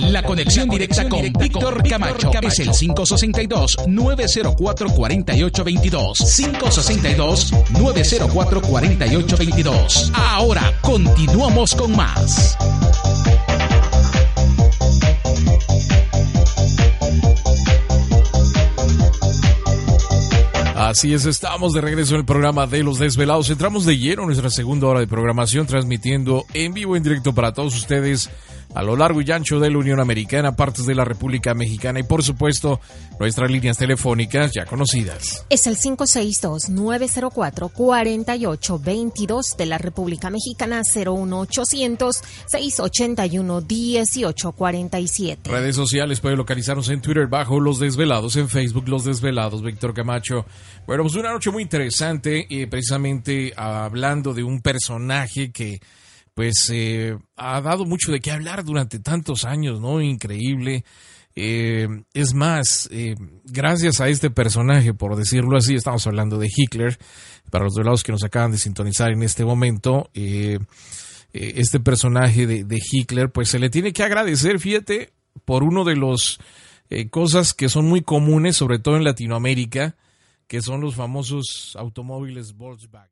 La conexión directa con Víctor Camacho es el 562-904-4822. 562-904-4822. Ahora continuamos con más. Así es, estamos de regreso en el programa de Los Desvelados. Entramos de lleno en nuestra segunda hora de programación, transmitiendo en vivo, en directo para todos ustedes a lo largo y ancho de la Unión Americana, partes de la República Mexicana y por supuesto nuestras líneas telefónicas ya conocidas. Es el 562-904-4822 de la República Mexicana 01800-681-1847. Redes sociales puede localizarnos en Twitter bajo Los Desvelados, en Facebook Los Desvelados, Víctor Camacho. Bueno, pues una noche muy interesante y precisamente hablando de un personaje que pues eh, ha dado mucho de qué hablar durante tantos años, ¿no? Increíble. Eh, es más, eh, gracias a este personaje, por decirlo así, estamos hablando de Hitler, para los lados que nos acaban de sintonizar en este momento, este personaje de, de, Hitler, pues se le tiene que agradecer, fíjate, por uno de los cosas que son muy comunes, sobre todo en Latinoamérica, que son los famosos automóviles Volkswagen.